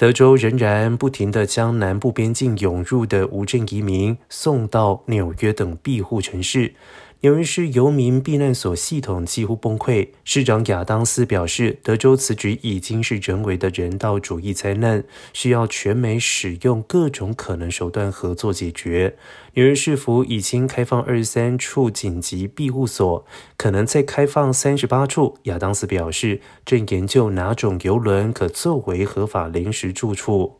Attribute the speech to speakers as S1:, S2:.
S1: 德州仍然不停地将南部边境涌入的无证移民送到纽约等庇护城市。纽约市游民避难所系统几乎崩溃。市长亚当斯表示，德州此举已经是人为的人道主义灾难，需要全美使用各种可能手段合作解决。纽约市府已经开放二十三处紧急庇护所，可能再开放三十八处。亚当斯表示，正研究哪种游轮可作为合法临时住处。